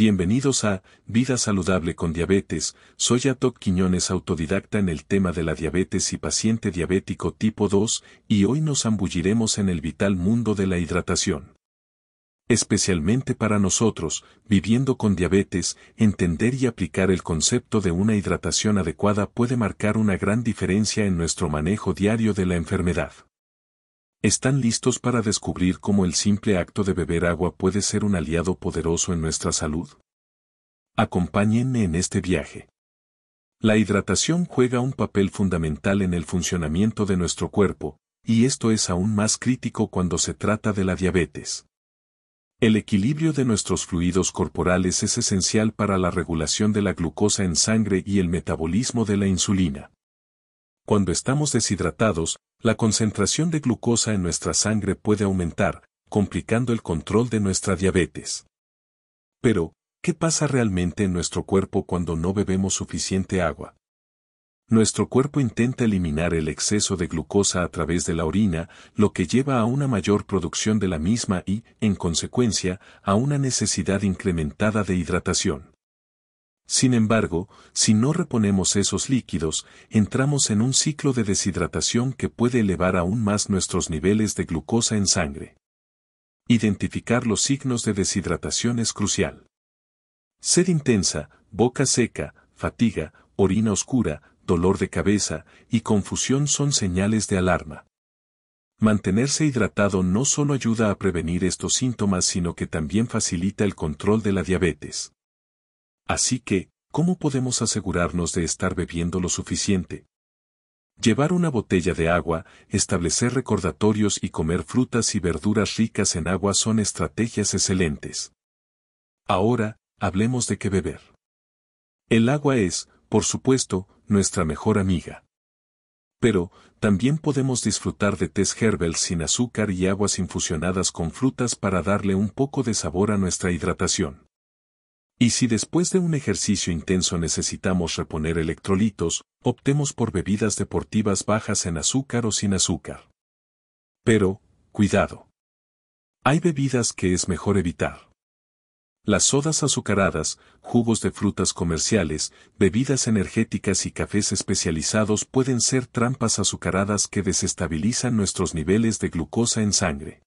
Bienvenidos a Vida Saludable con Diabetes. Soy Atok Quiñones, autodidacta en el tema de la diabetes y paciente diabético tipo 2, y hoy nos zambulliremos en el vital mundo de la hidratación. Especialmente para nosotros, viviendo con diabetes, entender y aplicar el concepto de una hidratación adecuada puede marcar una gran diferencia en nuestro manejo diario de la enfermedad. ¿Están listos para descubrir cómo el simple acto de beber agua puede ser un aliado poderoso en nuestra salud? Acompáñenme en este viaje. La hidratación juega un papel fundamental en el funcionamiento de nuestro cuerpo, y esto es aún más crítico cuando se trata de la diabetes. El equilibrio de nuestros fluidos corporales es esencial para la regulación de la glucosa en sangre y el metabolismo de la insulina. Cuando estamos deshidratados, la concentración de glucosa en nuestra sangre puede aumentar, complicando el control de nuestra diabetes. Pero, ¿qué pasa realmente en nuestro cuerpo cuando no bebemos suficiente agua? Nuestro cuerpo intenta eliminar el exceso de glucosa a través de la orina, lo que lleva a una mayor producción de la misma y, en consecuencia, a una necesidad incrementada de hidratación. Sin embargo, si no reponemos esos líquidos, entramos en un ciclo de deshidratación que puede elevar aún más nuestros niveles de glucosa en sangre. Identificar los signos de deshidratación es crucial. Sed intensa, boca seca, fatiga, orina oscura, dolor de cabeza y confusión son señales de alarma. Mantenerse hidratado no solo ayuda a prevenir estos síntomas sino que también facilita el control de la diabetes. Así que, ¿cómo podemos asegurarnos de estar bebiendo lo suficiente? Llevar una botella de agua, establecer recordatorios y comer frutas y verduras ricas en agua son estrategias excelentes. Ahora, hablemos de qué beber. El agua es, por supuesto, nuestra mejor amiga. Pero, también podemos disfrutar de tés herbal sin azúcar y aguas infusionadas con frutas para darle un poco de sabor a nuestra hidratación. Y si después de un ejercicio intenso necesitamos reponer electrolitos, optemos por bebidas deportivas bajas en azúcar o sin azúcar. Pero, cuidado. Hay bebidas que es mejor evitar. Las sodas azucaradas, jugos de frutas comerciales, bebidas energéticas y cafés especializados pueden ser trampas azucaradas que desestabilizan nuestros niveles de glucosa en sangre.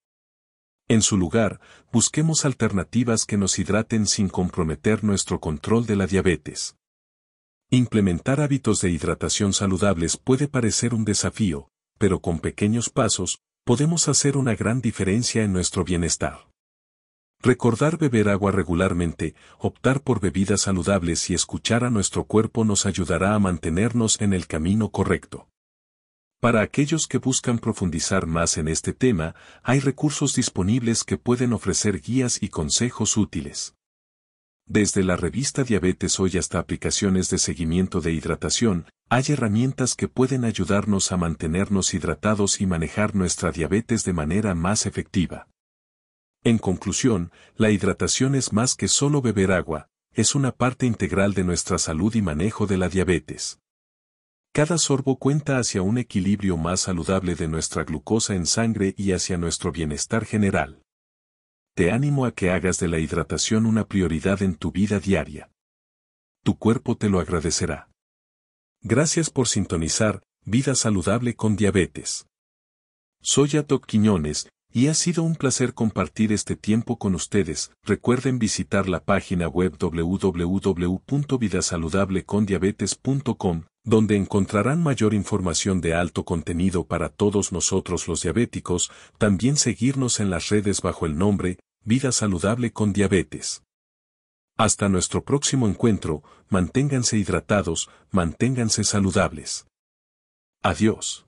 En su lugar, busquemos alternativas que nos hidraten sin comprometer nuestro control de la diabetes. Implementar hábitos de hidratación saludables puede parecer un desafío, pero con pequeños pasos, podemos hacer una gran diferencia en nuestro bienestar. Recordar beber agua regularmente, optar por bebidas saludables y escuchar a nuestro cuerpo nos ayudará a mantenernos en el camino correcto. Para aquellos que buscan profundizar más en este tema, hay recursos disponibles que pueden ofrecer guías y consejos útiles. Desde la revista Diabetes Hoy hasta aplicaciones de seguimiento de hidratación, hay herramientas que pueden ayudarnos a mantenernos hidratados y manejar nuestra diabetes de manera más efectiva. En conclusión, la hidratación es más que solo beber agua, es una parte integral de nuestra salud y manejo de la diabetes. Cada sorbo cuenta hacia un equilibrio más saludable de nuestra glucosa en sangre y hacia nuestro bienestar general. Te animo a que hagas de la hidratación una prioridad en tu vida diaria. Tu cuerpo te lo agradecerá. Gracias por sintonizar Vida Saludable con Diabetes. Soy Atok Quiñones, y ha sido un placer compartir este tiempo con ustedes. Recuerden visitar la página web www.vidasaludablecondiabetes.com, donde encontrarán mayor información de alto contenido para todos nosotros los diabéticos, también seguirnos en las redes bajo el nombre Vida Saludable con Diabetes. Hasta nuestro próximo encuentro, manténganse hidratados, manténganse saludables. Adiós.